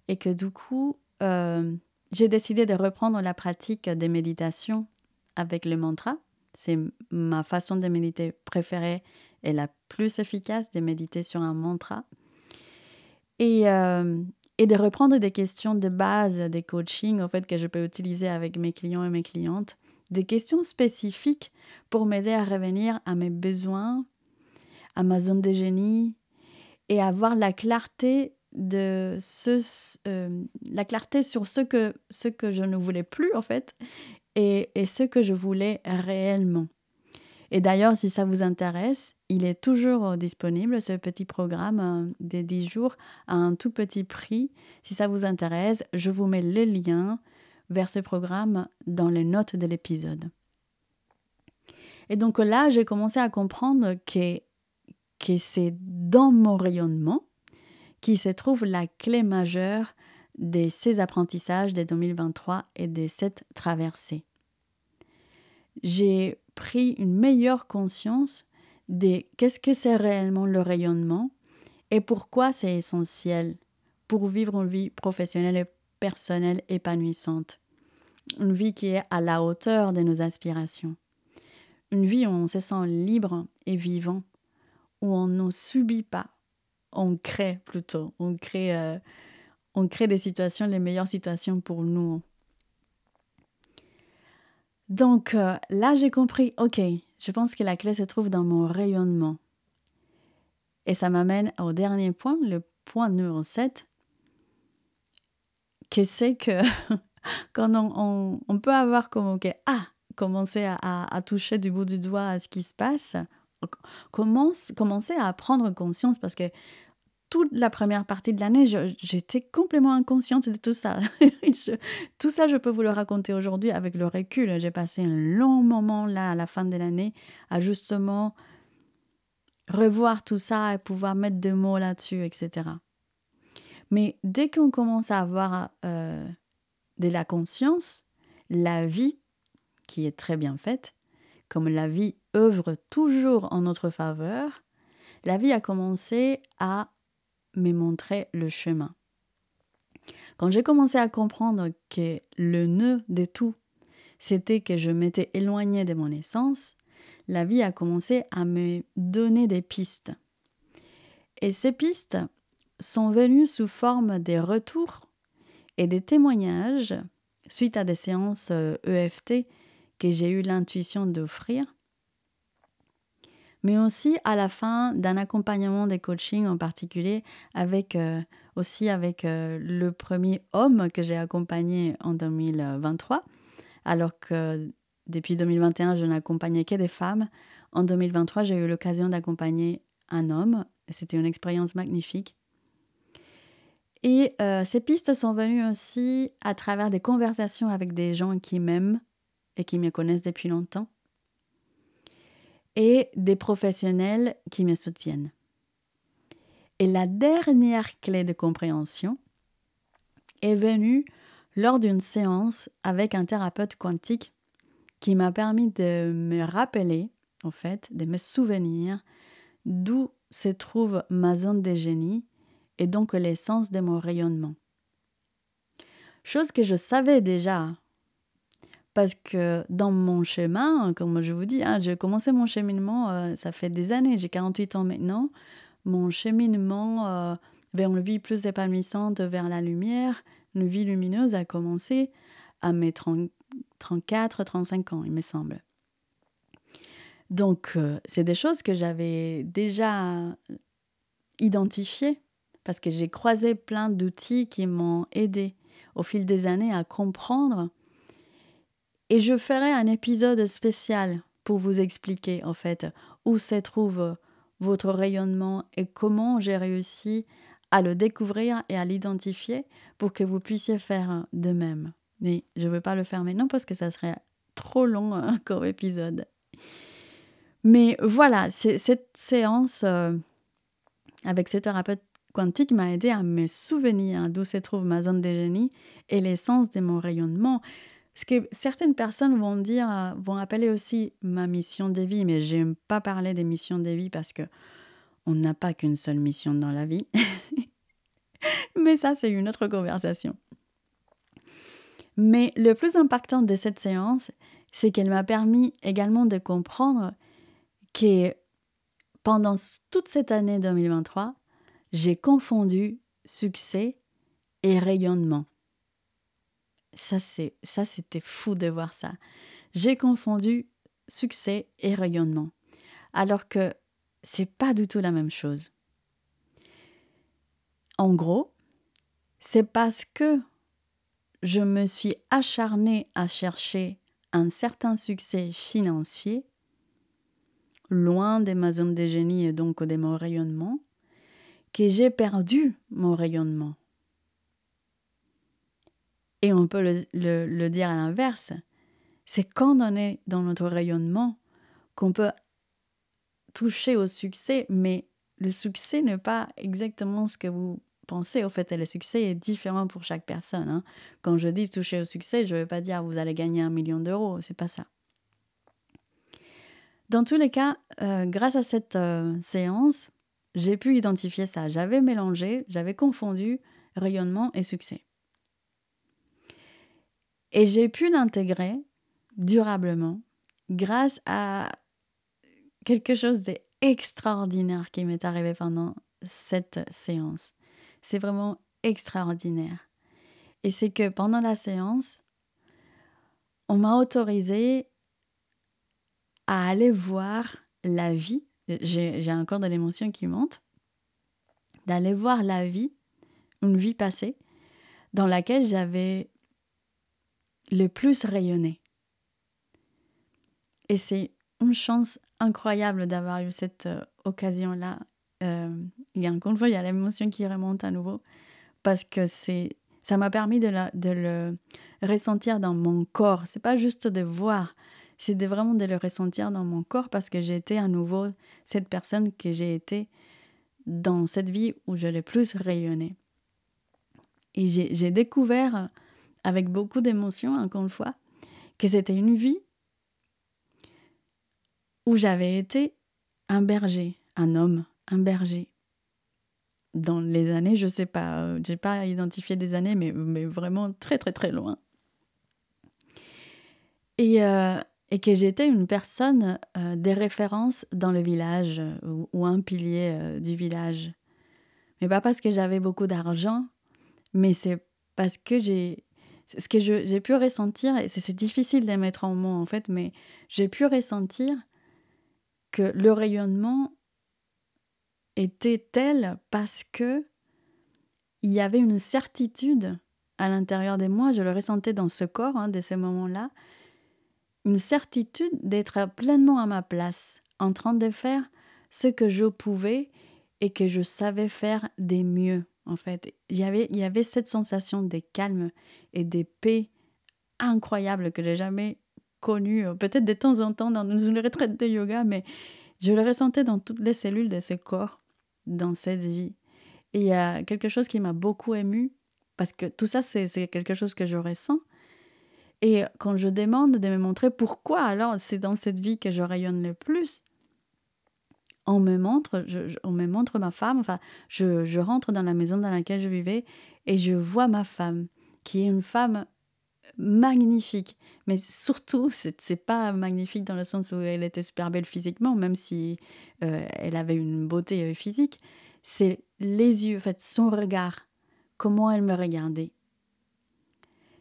et que du coup, euh, j'ai décidé de reprendre la pratique des méditations avec le mantra. C'est ma façon de méditer préférée et la plus efficace de méditer sur un mantra. Et, euh, et de reprendre des questions de base des coachings en fait, que je peux utiliser avec mes clients et mes clientes. Des questions spécifiques pour m'aider à revenir à mes besoins, à ma zone de génie et avoir la clarté de ce, euh, la clarté sur ce que, ce que je ne voulais plus en fait et, ce que je voulais réellement. Et d'ailleurs, si ça vous intéresse, il est toujours disponible, ce petit programme euh, des 10 jours, à un tout petit prix. Si ça vous intéresse, je vous mets le lien vers ce programme dans les notes de l'épisode. Et donc là, j'ai commencé à comprendre que que c'est dans mon rayonnement qui se trouve la clé majeure de ces apprentissages de 2023 et de cette traversée. j'ai pris une meilleure conscience de qu'est-ce que c'est réellement le rayonnement et pourquoi c'est essentiel pour vivre une vie professionnelle et personnelle épanouissante. Une vie qui est à la hauteur de nos aspirations. Une vie où on se sent libre et vivant, où on ne subit pas, on crée plutôt, on crée, euh, on crée des situations, les meilleures situations pour nous. Donc euh, là, j'ai compris, ok, je pense que la clé se trouve dans mon rayonnement. Et ça m'amène au dernier point, le point numéro 7, que c'est que quand on, peut avoir comme, ok, ah, commencer à, toucher du bout du doigt à ce qui se passe, commence, commencer à prendre conscience parce que toute la première partie de l'année, j'étais complètement inconsciente de tout ça. tout ça, je peux vous le raconter aujourd'hui avec le recul. J'ai passé un long moment là, à la fin de l'année, à justement revoir tout ça et pouvoir mettre des mots là-dessus, etc. Mais dès qu'on commence à avoir euh, de la conscience, la vie, qui est très bien faite, comme la vie œuvre toujours en notre faveur, la vie a commencé à me montrer le chemin. Quand j'ai commencé à comprendre que le nœud de tout, c'était que je m'étais éloignée de mon essence, la vie a commencé à me donner des pistes. Et ces pistes sont venues sous forme des retours et des témoignages suite à des séances EFT euh, e que j'ai eu l'intuition d'offrir mais aussi à la fin d'un accompagnement des coachings en particulier, avec euh, aussi avec euh, le premier homme que j'ai accompagné en 2023, alors que depuis 2021, je n'accompagnais que des femmes. En 2023, j'ai eu l'occasion d'accompagner un homme. C'était une expérience magnifique. Et euh, ces pistes sont venues aussi à travers des conversations avec des gens qui m'aiment et qui me connaissent depuis longtemps et des professionnels qui me soutiennent. Et la dernière clé de compréhension est venue lors d'une séance avec un thérapeute quantique qui m'a permis de me rappeler, en fait, de me souvenir d'où se trouve ma zone de génie et donc l'essence de mon rayonnement. Chose que je savais déjà parce que dans mon chemin, comme je vous dis, hein, j'ai commencé mon cheminement, euh, ça fait des années, j'ai 48 ans maintenant. Mon cheminement euh, vers une vie plus épanouissante, vers la lumière, une vie lumineuse a commencé à mes 34, 35 ans, il me semble. Donc, euh, c'est des choses que j'avais déjà identifiées parce que j'ai croisé plein d'outils qui m'ont aidé au fil des années à comprendre et je ferai un épisode spécial pour vous expliquer en fait où se trouve votre rayonnement et comment j'ai réussi à le découvrir et à l'identifier pour que vous puissiez faire de même. Mais je ne vais pas le faire maintenant parce que ça serait trop long hein, comme épisode. Mais voilà, cette séance euh, avec ce thérapeute quantique m'a aidé à me souvenir d'où se trouve ma zone de génie et l'essence de mon rayonnement. Ce que certaines personnes vont dire, vont appeler aussi ma mission de vie, mais j'aime pas parler des missions de vie parce que on n'a pas qu'une seule mission dans la vie. mais ça, c'est une autre conversation. Mais le plus impactant de cette séance, c'est qu'elle m'a permis également de comprendre que pendant toute cette année 2023, j'ai confondu succès et rayonnement. Ça, c'est, ça, c'était fou de voir ça. J'ai confondu succès et rayonnement, alors que c'est pas du tout la même chose. En gros, c'est parce que je me suis acharnée à chercher un certain succès financier, loin de ma zone de génie et donc de mon rayonnement, que j'ai perdu mon rayonnement. Et on peut le, dire à l'inverse. C'est quand on est dans notre rayonnement qu'on peut toucher au succès, mais le succès n'est pas exactement ce que vous pensez. Au fait, le succès est différent pour chaque personne. Hein. Quand je dis toucher au succès, je ne veux pas dire vous allez gagner un million d'euros, c'est pas ça. Dans tous les cas, euh, grâce à cette euh, séance, j'ai pu identifier ça. J'avais mélangé, j'avais confondu rayonnement et succès. Et j'ai pu l'intégrer durablement grâce à quelque chose d'extraordinaire qui m'est arrivé pendant cette séance. C'est vraiment extraordinaire. Et c'est que pendant la séance, on m'a autorisé à aller voir la vie. J'ai encore de l'émotion qui monte. D'aller voir la vie, une vie passée, dans laquelle j'avais le plus rayonné. Et c'est une chance incroyable d'avoir eu cette euh, occasion-là. Euh, il y a encore il y a l'émotion qui remonte à nouveau parce que c'est, ça m'a permis de, de, le ressentir dans mon corps. C'est pas juste de voir, c'est de vraiment de le ressentir dans mon corps parce que j'ai été à nouveau cette personne que j'ai été dans cette vie où je l'ai plus rayonné. Et j'ai découvert avec beaucoup d'émotion, encore une fois, que c'était une vie où j'avais été un berger, un homme, un berger. Dans les années, je sais pas, euh, j'ai pas identifié des années, mais, mais vraiment très très très loin. Et, euh, et que j'étais une personne euh, des références dans le village ou, ou un pilier du village. Mais pas parce que j'avais beaucoup d'argent, mais c'est parce que j'ai ce que j'ai pu ressentir, et c'est difficile de mettre en mots en fait, mais j'ai pu ressentir que le rayonnement était tel parce que il y avait une certitude à l'intérieur de moi, je le ressentais dans ce corps, hein, de ces moments-là, une certitude d'être pleinement à ma place, en train de faire ce que je pouvais et que je savais faire des mieux en fait. Il y avait, cette sensation de calme et de paix incroyable que j'ai jamais connue, peut-être de temps en temps dans une retraite de yoga, mais je le ressentais dans toutes les cellules de ce corps, dans cette vie. Et il y a quelque chose qui m'a beaucoup ému, parce que tout ça, c'est quelque chose que je ressens. Et quand je demande de me montrer pourquoi alors c'est dans cette vie que je rayonne le plus, on me montre, on me montre ma femme, enfin, je, rentre dans la maison dans laquelle je vivais et je vois ma femme, qui est une femme magnifique. Mais surtout, c'est pas magnifique dans le sens où elle était super belle physiquement, même si euh, elle avait une beauté euh, physique. C'est les yeux, en fait, son regard, comment elle me regardait.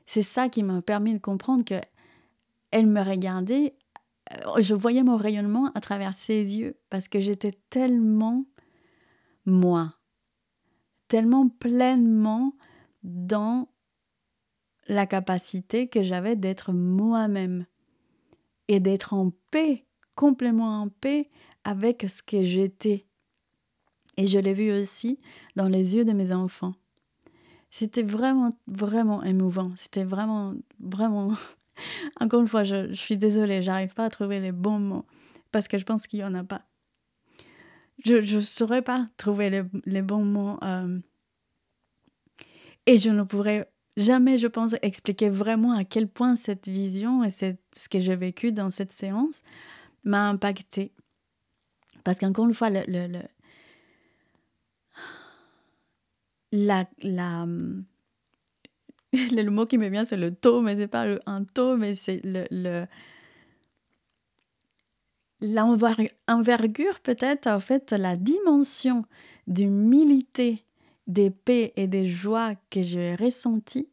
C'est ça qui m'a permis de comprendre que elle me regardait je voyais mon rayonnement à travers ses yeux parce que j'étais tellement moi, tellement pleinement dans la capacité que j'avais d'être moi-même et d'être en paix, complètement en paix avec ce que j'étais. Et je l'ai vu aussi dans les yeux de mes enfants. C'était vraiment, vraiment émouvant. C'était vraiment, vraiment Encore une fois, je, suis désolée, j'arrive pas à trouver les bons mots parce que je pense qu'il y en a pas. Je ne saurais pas trouver les, bons mots euh, et je ne pourrais jamais, je pense, expliquer vraiment à quel point cette vision et ce que j'ai vécu dans cette séance m'a impacté. Parce qu'encore une fois, la, la, le mot qui me vient, c'est le taux, mais c'est pas un taux, mais c'est le, l'envergure peut-être, en fait, la dimension d'humilité, des paix et des joies que j'ai ressenties,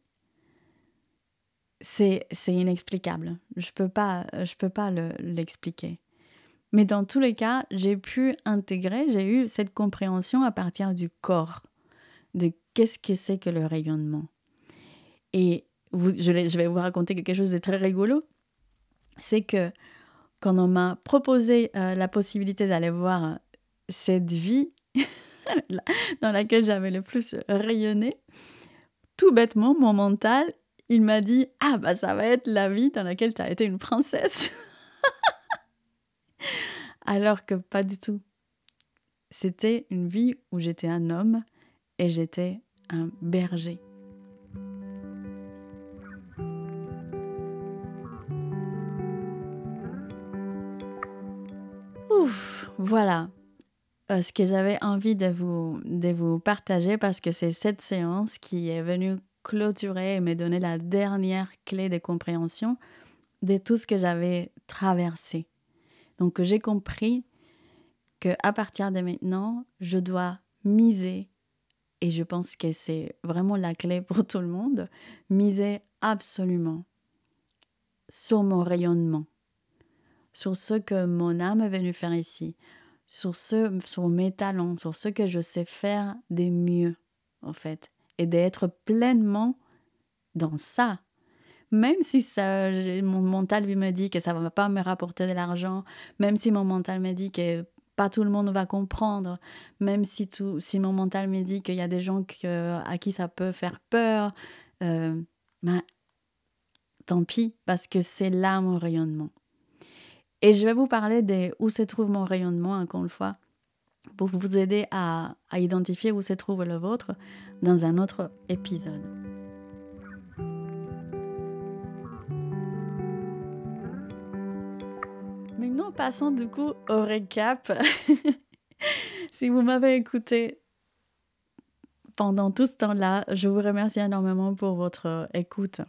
c'est, c'est inexplicable. Je peux pas, je peux pas l'expliquer. Mais dans tous les cas, j'ai pu intégrer, j'ai eu cette compréhension à partir du corps, de qu'est-ce que c'est que le rayonnement. Et je, vais vous raconter quelque chose de très rigolo. C'est que quand on m'a proposé euh, la possibilité d'aller voir cette vie dans laquelle j'avais le plus rayonné, tout bêtement, mon mental, il m'a dit Ah, bah ça va être la vie dans laquelle tu as été une princesse. Alors que pas du tout. C'était une vie où j'étais un homme et j'étais un berger. Voilà euh, ce que j'avais envie de vous, de vous partager parce que c'est cette séance qui est venue clôturer et me donner la dernière clé de compréhension de tout ce que j'avais traversé. Donc j'ai compris que à partir de maintenant, je dois miser et je pense que c'est vraiment la clé pour tout le monde, miser absolument sur mon rayonnement, sur ce que mon âme est venue faire ici, sur, ce, sur mes talents, sur ce que je sais faire des mieux, en fait, et d'être pleinement dans ça. Même si ça, mon mental lui me dit que ça ne va pas me rapporter de l'argent, même si mon mental me dit que pas tout le monde va comprendre, même si, tout, si mon mental me dit qu'il y a des gens à qui ça peut faire peur, ben, tant pis, parce que c'est là mon rayonnement. Et je vais vous parler de où se trouve mon rayonnement, encore une fois, pour vous aider à, à identifier où se trouve le vôtre dans un autre épisode. Maintenant, passons du coup au récap. si vous m'avez écouté pendant tout ce temps-là, je vous remercie énormément pour votre écoute.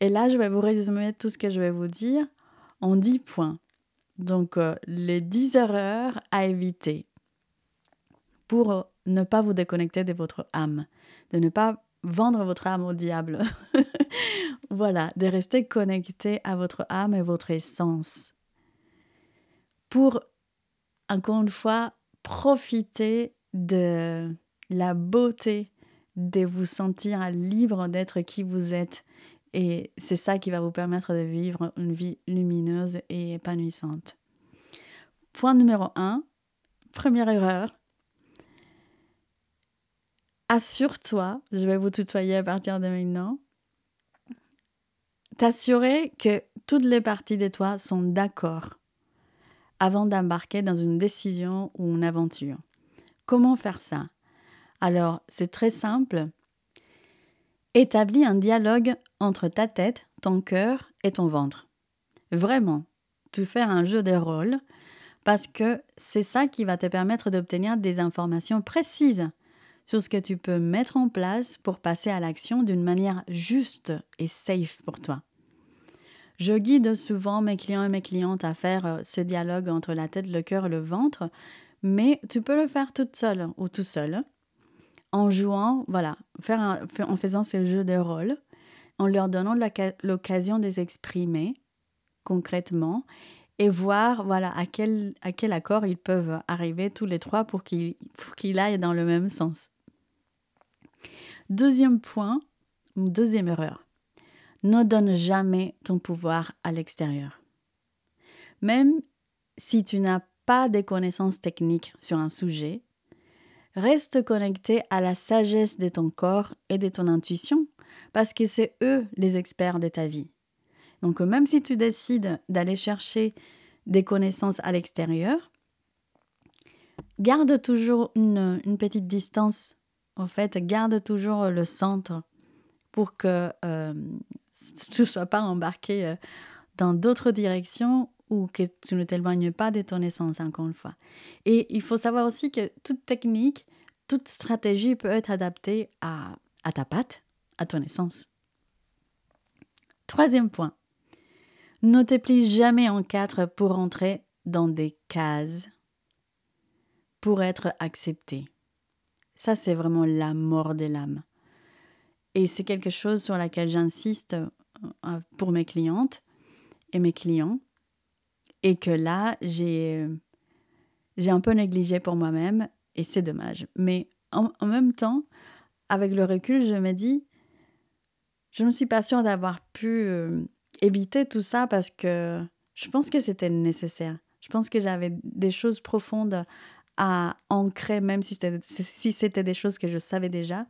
Et là, je vais vous résumer tout ce que je vais vous dire en 10 points. Donc, euh, les 10 erreurs à éviter pour ne pas vous déconnecter de votre âme, de ne pas vendre votre âme au diable. voilà, de rester connecté à votre âme et votre essence pour, encore une fois, profiter de la beauté de vous sentir libre d'être qui vous êtes. Et c'est ça qui va vous permettre de vivre une vie lumineuse et épanouissante. Point numéro un, première erreur. Assure-toi, je vais vous tutoyer à partir de maintenant, t'assurer que toutes les parties de toi sont d'accord avant d'embarquer dans une décision ou une aventure. Comment faire ça? Alors, c'est très simple. Établis un dialogue entre ta tête, ton cœur et ton ventre. Vraiment, tu fais un jeu de rôle parce que c'est ça qui va te permettre d'obtenir des informations précises sur ce que tu peux mettre en place pour passer à l'action d'une manière juste et safe pour toi. Je guide souvent mes clients et mes clientes à faire euh, ce dialogue entre la tête, le cœur et le ventre, mais tu peux le faire toute seule ou tout seul en jouant, voilà, en faisant ces jeux de rôle, en leur donnant l'occasion de s'exprimer concrètement et voir voilà à quel, à quel accord ils peuvent arriver tous les trois pour qu'ils qu aillent dans le même sens. Deuxième point, deuxième erreur, ne donne jamais ton pouvoir à l'extérieur. Même si tu n'as pas des connaissances techniques sur un sujet, reste connecté à la sagesse de ton corps et de ton intuition, parce que c'est eux les experts de ta vie. Donc même si tu décides d'aller chercher des connaissances à l'extérieur, garde toujours une, petite distance. En fait, garde toujours le centre pour que tu ne sois pas embarqué euh, dans d'autres directions ou que tu ne t'éloignes pas de ton essence, encore une fois. Et il faut savoir aussi que toute technique, toute stratégie peut être adaptée à, à ta patte, à ton essence. Troisième point, ne te plie jamais en quatre pour entrer dans des cases, pour être accepté. Ça, c'est vraiment la mort de l'âme. Et c'est quelque chose sur laquelle j'insiste euh, pour mes clientes et mes clients. Et que là, j'ai, un peu négligé pour moi-même et c'est dommage. Mais en, même temps, avec le recul, je me dis, je ne suis pas sûre d'avoir pu euh, éviter tout ça parce que je pense que c'était nécessaire. Je pense que j'avais des choses profondes à ancrer, même si c'était, si c'était des choses que je savais déjà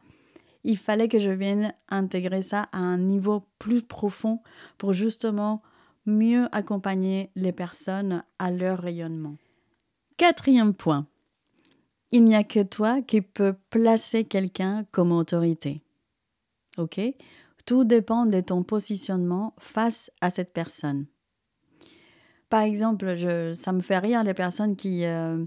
il fallait que je vienne intégrer ça à un niveau plus profond pour justement mieux accompagner les personnes à leur rayonnement. Quatrième point, il n'y a que toi qui peux placer quelqu'un comme autorité. OK? Tout dépend de ton positionnement face à cette personne. Par exemple, je, ça me fait rire les personnes qui, euh,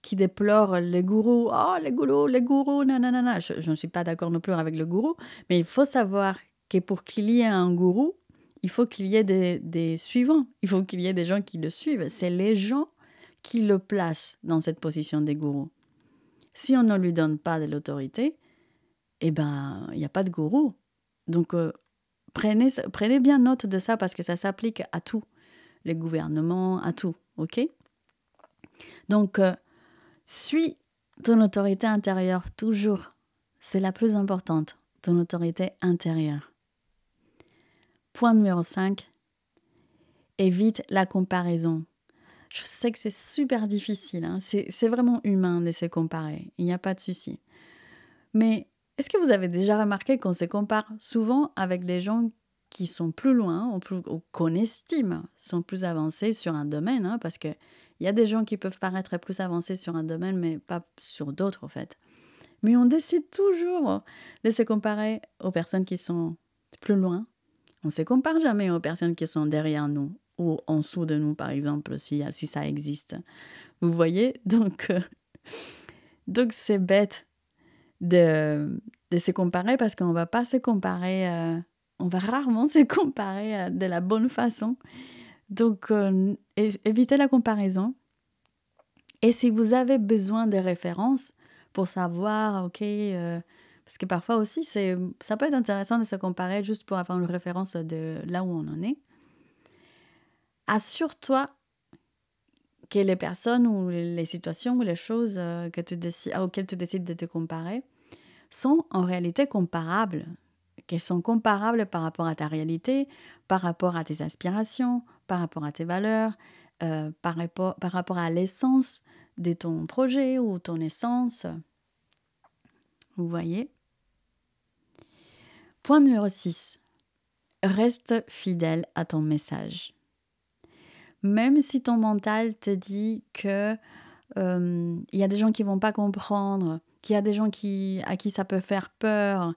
qui déplorent les gourous. Oh, les gourous, les gourous, nanana. Je, je ne suis pas d'accord non plus avec le gourou, mais il faut savoir que pour qu'il y ait un gourou, il faut qu'il y ait des, suivants. Il faut qu'il y ait des gens qui le suivent. C'est les gens qui le placent dans cette position des gourous. Si on ne lui donne pas de l'autorité, eh ben, il n'y a pas de gourou. Donc, euh, prenez, prenez bien note de ça parce que ça s'applique à tout, les gouvernements, à tout, ok? Donc, euh, suis ton autorité intérieure toujours. C'est la plus importante, ton autorité intérieure. Point numéro 5. Évite la comparaison. Je sais que c'est super difficile, hein. c'est vraiment humain de se comparer, il n'y a pas de souci. Mais est-ce que vous avez déjà remarqué qu'on se compare souvent avec les gens qui sont plus loin ou, qu'on estime sont plus avancés sur un domaine hein, Parce qu'il y a des gens qui peuvent paraître plus avancés sur un domaine, mais pas sur d'autres, en fait. Mais on décide toujours de se comparer aux personnes qui sont plus loin. On ne se compare jamais aux personnes qui sont derrière nous ou en dessous de nous, par exemple, si, ça existe. Vous voyez? Donc, euh, donc c'est bête de, de se comparer parce qu'on ne va pas se comparer, euh, on va rarement se comparer euh, de la bonne façon. Donc, évitez la comparaison. Et si vous avez besoin de références pour savoir, OK, parce que parfois aussi, ça peut être intéressant de se comparer juste pour avoir une référence de là où on en est assure-toi que les personnes ou les situations ou les choses euh, auxquelles tu décides de te comparer sont en réalité comparables, qu'elles sont comparables par rapport à ta réalité, par rapport à tes aspirations, par rapport à tes valeurs, euh, par rapport à l'essence de ton projet ou ton essence. Vous voyez? Point numéro 6. Reste fidèle à ton message même si ton mental te dit que euh, il y a des gens qui vont pas comprendre, qu'il y a des gens qui, à qui ça peut faire peur,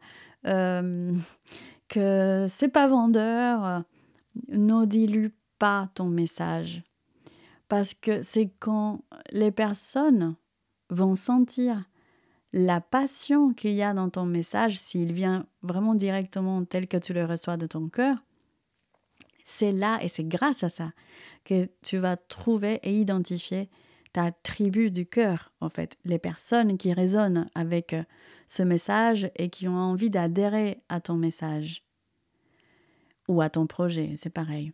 euh, que c'est pas vendeur, ne dilue pas ton message. Parce que c'est quand les personnes vont sentir la passion qu'il y a dans ton message, s'il vient vraiment directement tel que tu le reçois de ton cœur, c'est là et c'est grâce à ça que tu vas trouver et identifier ta tribu du cœur, en fait, les personnes qui résonnent avec euh, ce message et qui ont envie d'adhérer à ton message ou à ton projet, c'est pareil.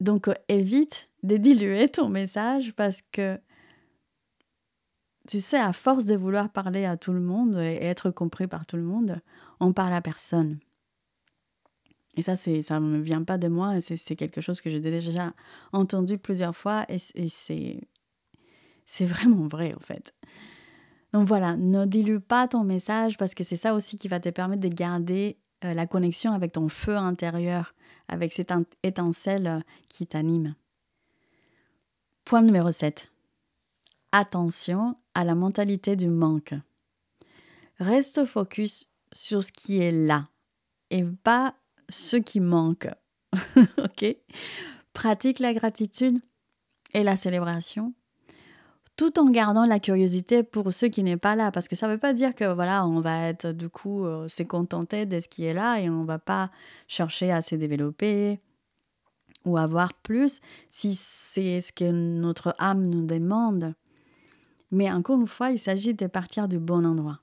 Donc euh, évite de diluer ton message parce que tu sais, à force de vouloir parler à tout le monde et être compris par tout le monde, on parle à personne. Et ça, ça ne vient pas de moi, c'est, quelque chose que j'ai déjà entendu plusieurs fois et, c'est, c'est vraiment vrai, en fait. Donc voilà, ne dilue pas ton message parce que c'est ça aussi qui va te permettre de garder euh, la connexion avec ton feu intérieur, avec cette étincelle euh, qui t'anime. Point numéro 7. Attention à la mentalité du manque. Reste focus sur ce qui est là et pas ce qui manque. ok? Pratique la gratitude et la célébration tout en gardant la curiosité pour ceux qui n'est pas là parce que ça ne veut pas dire que voilà on va être du coup euh, se de ce qui est là et on va pas chercher à se développer ou avoir plus si c'est ce que notre âme nous demande mais encore une fois il s'agit de partir du bon endroit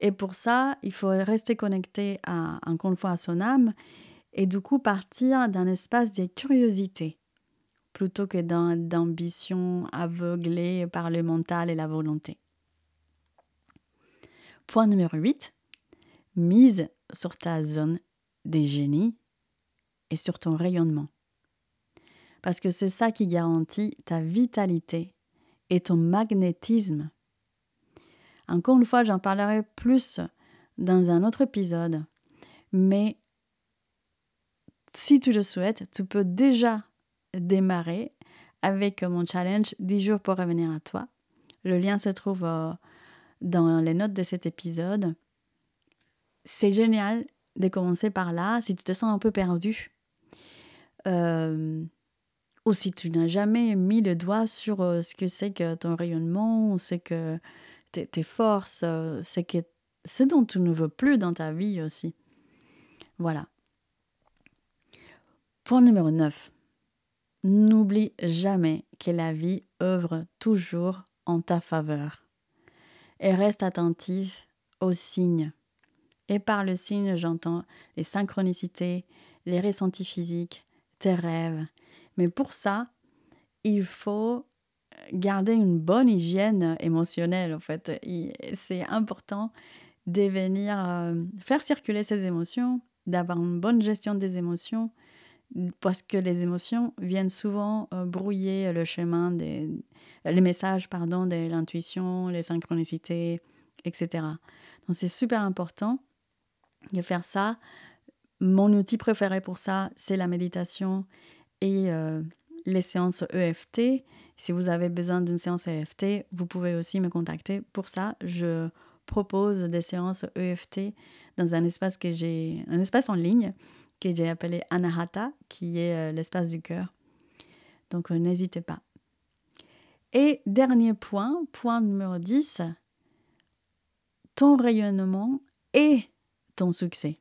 et pour ça, il faut rester connecté encore une fois à son âme et du coup partir d'un espace de curiosité plutôt que d'ambition aveuglée par le mental et la volonté. Point numéro 8. Mise sur ta zone des génies et sur ton rayonnement. Parce que c'est ça qui garantit ta vitalité et ton magnétisme encore une fois, j'en parlerai plus dans un autre épisode. Mais si tu le souhaites, tu peux déjà démarrer avec mon challenge 10 jours pour revenir à toi. Le lien se trouve euh, dans les notes de cet épisode. C'est génial de commencer par là si tu te sens un peu perdu. Euh, ou si tu n'as jamais mis le doigt sur euh, ce que c'est que ton rayonnement, ou c'est que tes, forces, euh, c'est que ce dont tu ne veux plus dans ta vie aussi. Voilà. Point numéro 9. N'oublie jamais que la vie œuvre toujours en ta faveur. Et reste attentif aux signes. Et par le signe, j'entends les synchronicités, les ressentis physiques, tes rêves. Mais pour ça, il faut garder une bonne hygiène émotionnelle, en fait. C'est important de venir euh, faire circuler ces émotions, d'avoir une bonne gestion des émotions, parce que les émotions viennent souvent euh, brouiller le chemin des les messages pardon de l'intuition, les synchronicités, etc. Donc c'est super important de faire ça. Mon outil préféré pour ça, c'est la méditation et euh, les séances EFT. Si vous avez besoin d'une séance EFT, vous pouvez aussi me contacter pour ça. Je propose des séances EFT dans un espace que j'ai, un espace en ligne que j'ai appelé Anahata, qui est euh, l'espace du cœur. Donc euh, n'hésitez pas. Et dernier point, point numéro 10, ton rayonnement et ton succès.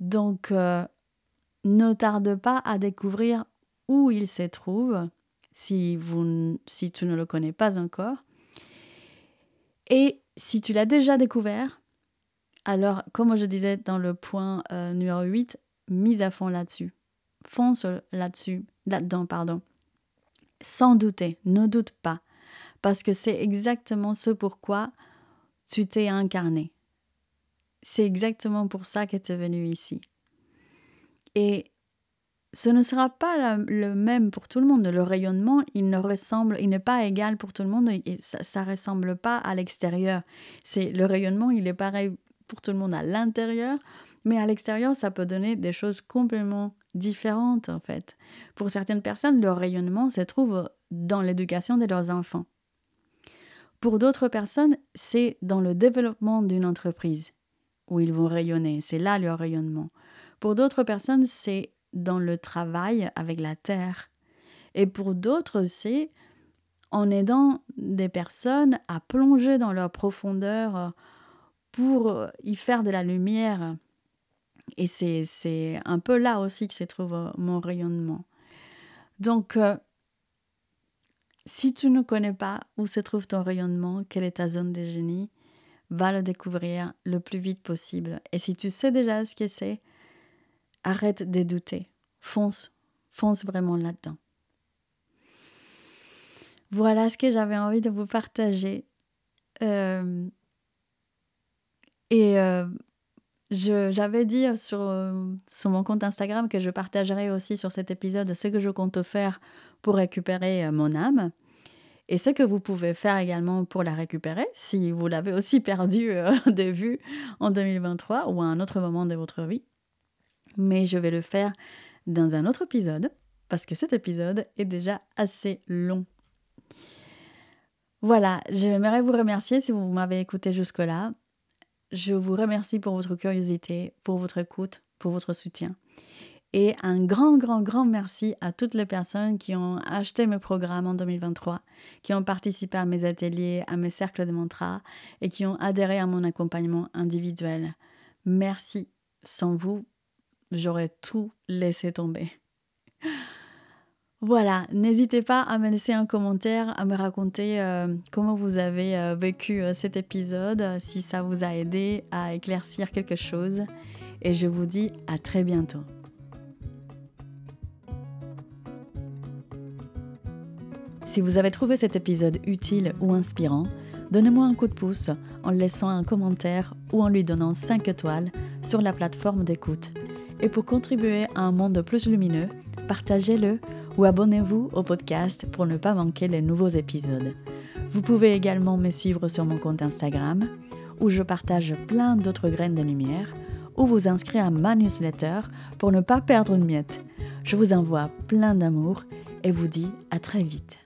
Donc ne tarde pas à découvrir où il se trouve si, tu ne le connais pas encore. Et si tu l'as déjà découvert, alors, comme je disais dans le point euh, numéro 8, mise à fond là-dessus. Fonce là-dessus, là-dedans, pardon. Sans douter, ne doute pas, parce que c'est exactement ce pourquoi tu t'es incarné. C'est exactement pour ça que tu es venu ici. Et ce ne sera pas le même pour tout le monde. Le rayonnement, il ne ressemble, il n'est pas égal pour tout le monde et ça ne ressemble pas à l'extérieur. C'est le rayonnement, il est pareil pour tout le monde à l'intérieur, mais à l'extérieur, ça peut donner des choses complètement différentes en fait. Pour certaines personnes, leur rayonnement se trouve dans l'éducation de leurs enfants. Pour d'autres personnes, c'est dans le développement d'une entreprise où ils vont rayonner, c'est là leur rayonnement. Pour d'autres personnes, c'est dans le travail avec la terre. Et pour d'autres, c'est en aidant des personnes à plonger dans leur profondeur pour euh, y faire de la lumière. Et c'est un peu là aussi que se trouve euh, mon rayonnement. Donc, euh, si tu ne connais pas où se trouve ton rayonnement, quelle est ta zone de génie, va le découvrir le plus vite possible. Et si tu sais déjà ce que c'est, arrête de douter. Fonce, fonce vraiment là-dedans. Voilà ce que j'avais envie de vous partager. Euh, et euh, j'avais dit sur, euh, sur mon compte Instagram que je partagerai aussi sur cet épisode ce que je compte faire pour récupérer mon âme. Et ce que vous pouvez faire également pour la récupérer, si vous l'avez aussi perdu de vue en 2023 ou à un autre moment de votre vie. Mais je vais le faire dans un autre épisode, parce que cet épisode est déjà assez long. Voilà, j'aimerais vous remercier si vous m'avez écouté jusque-là. Je vous remercie pour votre curiosité, pour votre écoute, pour votre soutien. Et un grand, grand, grand merci à toutes les personnes qui ont acheté mes programmes en 2023, qui ont participé à mes ateliers, à mes cercles de mantra et qui ont adhéré à mon accompagnement individuel. Merci. Sans vous, j'aurais tout laissé tomber. Voilà, n'hésitez pas à me laisser un commentaire, à me raconter euh, comment vous avez euh, vécu euh, cet épisode, si ça vous a aidé à éclaircir quelque chose. Et je vous dis à très bientôt. Si vous avez trouvé cet épisode utile ou inspirant, donnez-moi un coup de pouce en laissant un commentaire ou en lui donnant 5 étoiles sur la plateforme d'écoute. Et pour contribuer à un monde plus lumineux, partagez-le ou abonnez-vous au podcast pour ne pas manquer les nouveaux épisodes. Vous pouvez également me suivre sur mon compte Instagram où je partage plein d'autres graines de lumière ou vous inscrire à ma newsletter pour ne pas perdre une miette. Je vous envoie plein d'amour et vous dis à très vite.